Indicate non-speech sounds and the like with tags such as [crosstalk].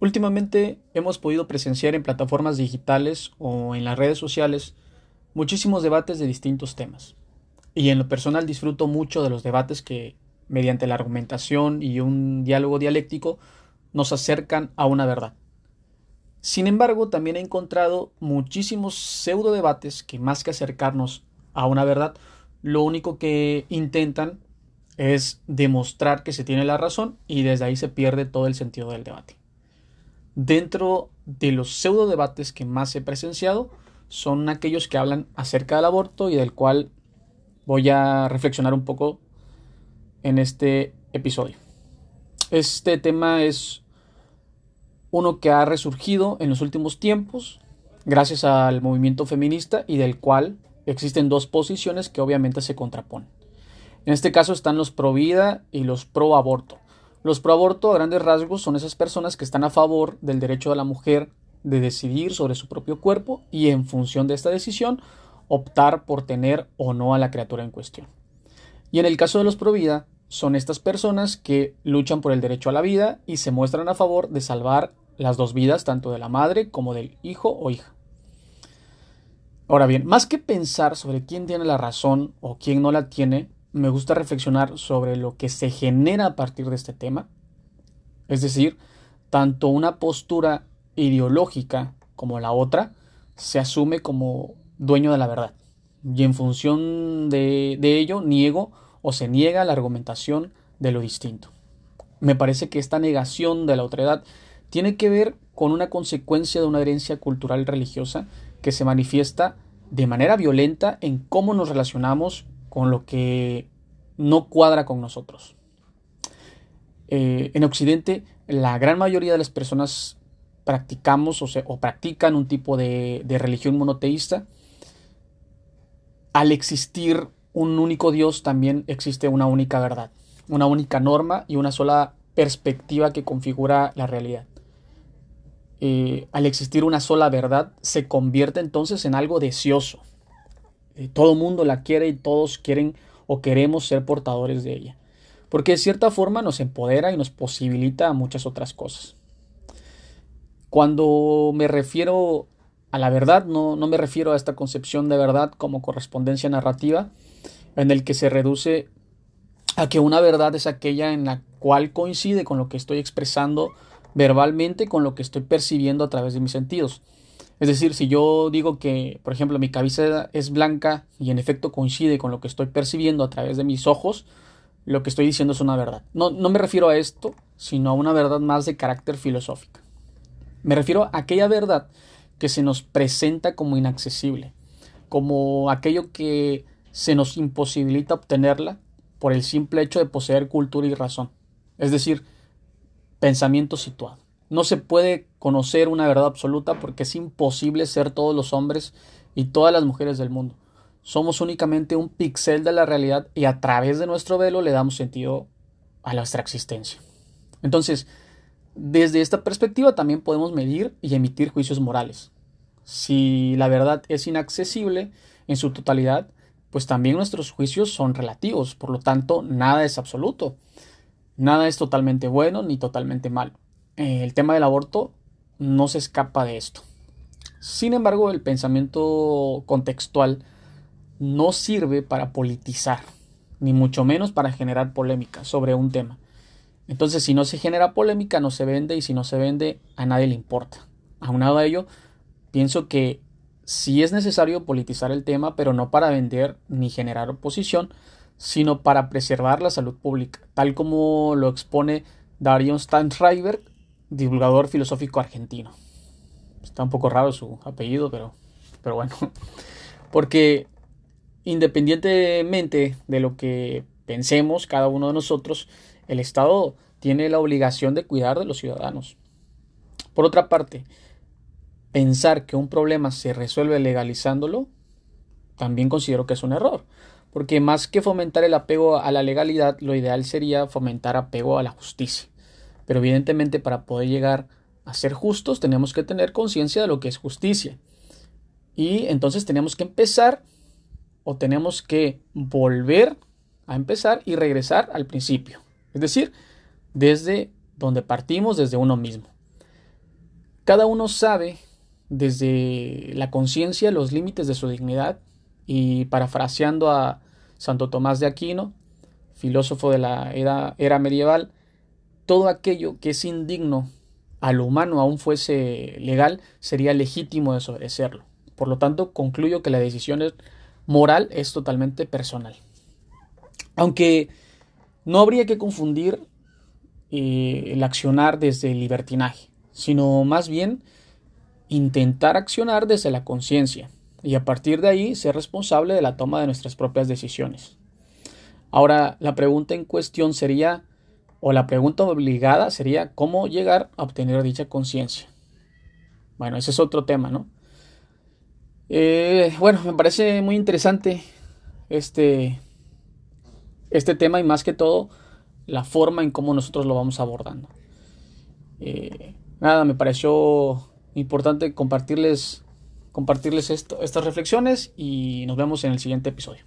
Últimamente hemos podido presenciar en plataformas digitales o en las redes sociales muchísimos debates de distintos temas. Y en lo personal disfruto mucho de los debates que, mediante la argumentación y un diálogo dialéctico, nos acercan a una verdad. Sin embargo, también he encontrado muchísimos pseudo debates que más que acercarnos a una verdad, lo único que intentan es demostrar que se tiene la razón y desde ahí se pierde todo el sentido del debate. Dentro de los pseudo debates que más he presenciado son aquellos que hablan acerca del aborto y del cual voy a reflexionar un poco en este episodio. Este tema es uno que ha resurgido en los últimos tiempos gracias al movimiento feminista y del cual existen dos posiciones que obviamente se contraponen. En este caso están los pro vida y los pro aborto. Los pro aborto a grandes rasgos son esas personas que están a favor del derecho de la mujer de decidir sobre su propio cuerpo y en función de esta decisión optar por tener o no a la criatura en cuestión. Y en el caso de los pro vida son estas personas que luchan por el derecho a la vida y se muestran a favor de salvar las dos vidas, tanto de la madre como del hijo o hija. Ahora bien, más que pensar sobre quién tiene la razón o quién no la tiene, me gusta reflexionar sobre lo que se genera a partir de este tema. Es decir, tanto una postura ideológica como la otra se asume como dueño de la verdad. Y en función de, ello niego o se niega la argumentación de lo distinto. Me parece que esta negación de la otredad tiene que ver con una consecuencia de una herencia cultural religiosa que se manifiesta de manera violenta en cómo nos relacionamos con lo que no cuadra con nosotros. Eh, en Occidente, la gran mayoría de las personas practicamos o, practican un tipo de, de religión monoteísta. Al existir un único Dios, también existe una única verdad, una única norma y una sola perspectiva que configura la realidad. Eh, al existir una sola verdad, se convierte entonces en algo deseoso. Eh, todo mundo la quiere y todos quieren o queremos ser portadores de ella. Porque de cierta forma nos empodera y nos posibilita muchas otras cosas. Cuando me refiero a la verdad, no, no me refiero a esta concepción de verdad como correspondencia narrativa, en el que se reduce a que una verdad es aquella en la cual coincide con lo que estoy expresando verbalmente con lo que estoy percibiendo a través de mis sentidos. Es decir, si yo digo que, por ejemplo, mi cabeza es blanca y en efecto coincide con lo que estoy percibiendo a través de mis ojos, lo que estoy diciendo es una verdad. No, no me refiero a esto, sino a una verdad más de carácter filosófico. Me refiero a aquella verdad que se nos presenta como inaccesible, como aquello que se nos imposibilita obtenerla por el simple hecho de poseer cultura y razón. Es decir, pensamiento situado. No se puede conocer una verdad absoluta porque es imposible ser todos los hombres y todas las mujeres del mundo. Somos únicamente un pixel de la realidad y a través de nuestro velo le damos sentido a nuestra existencia. Entonces, desde esta perspectiva también podemos medir y emitir juicios morales. Si la verdad es inaccesible en su totalidad, pues también nuestros juicios son relativos, por lo tanto, nada es absoluto. Nada es totalmente bueno ni totalmente malo. Eh, el tema del aborto no se escapa de esto. Sin embargo, el pensamiento contextual no sirve para politizar, ni mucho menos para generar polémica sobre un tema. Entonces, si no se genera polémica, no se vende y si no se vende, a nadie le importa. Aunado a ello, pienso que sí es necesario politizar el tema, pero no para vender ni generar oposición, sino para preservar la salud pública, tal como lo expone Darion Steinschreiber, divulgador filosófico argentino. Está un poco raro su apellido, pero, pero bueno. [laughs] Porque independientemente de lo que pensemos cada uno de nosotros, el Estado tiene la obligación de cuidar de los ciudadanos. Por otra parte, pensar que un problema se resuelve legalizándolo, también considero que es un error porque más que fomentar el apego a la legalidad, lo ideal sería fomentar apego a la justicia. Pero evidentemente para poder llegar a ser justos tenemos que tener conciencia de lo que es justicia. Y entonces tenemos que empezar o tenemos que volver a empezar y regresar al principio. Es decir, desde donde partimos, desde uno mismo. Cada uno sabe desde la conciencia los límites de su dignidad y parafraseando a Santo Tomás de Aquino, filósofo de la era, medieval, todo aquello que es indigno a lo humano aún fuese legal, sería legítimo desobedecerlo. Por lo tanto, concluyo que la decisión moral es totalmente personal. Aunque no habría que confundir eh, el accionar desde el libertinaje, sino más bien intentar accionar desde la conciencia y a partir de ahí ser responsable de la toma de nuestras propias decisiones. Ahora, la pregunta en cuestión sería, o la pregunta obligada sería, ¿cómo llegar a obtener dicha conciencia? Bueno, ese es otro tema, ¿no? Eh, bueno, me parece muy interesante este, este tema y más que todo la forma en cómo nosotros lo vamos abordando. Eh, nada, me pareció importante compartirles, compartirles esto, estas reflexiones y nos vemos en el siguiente episodio.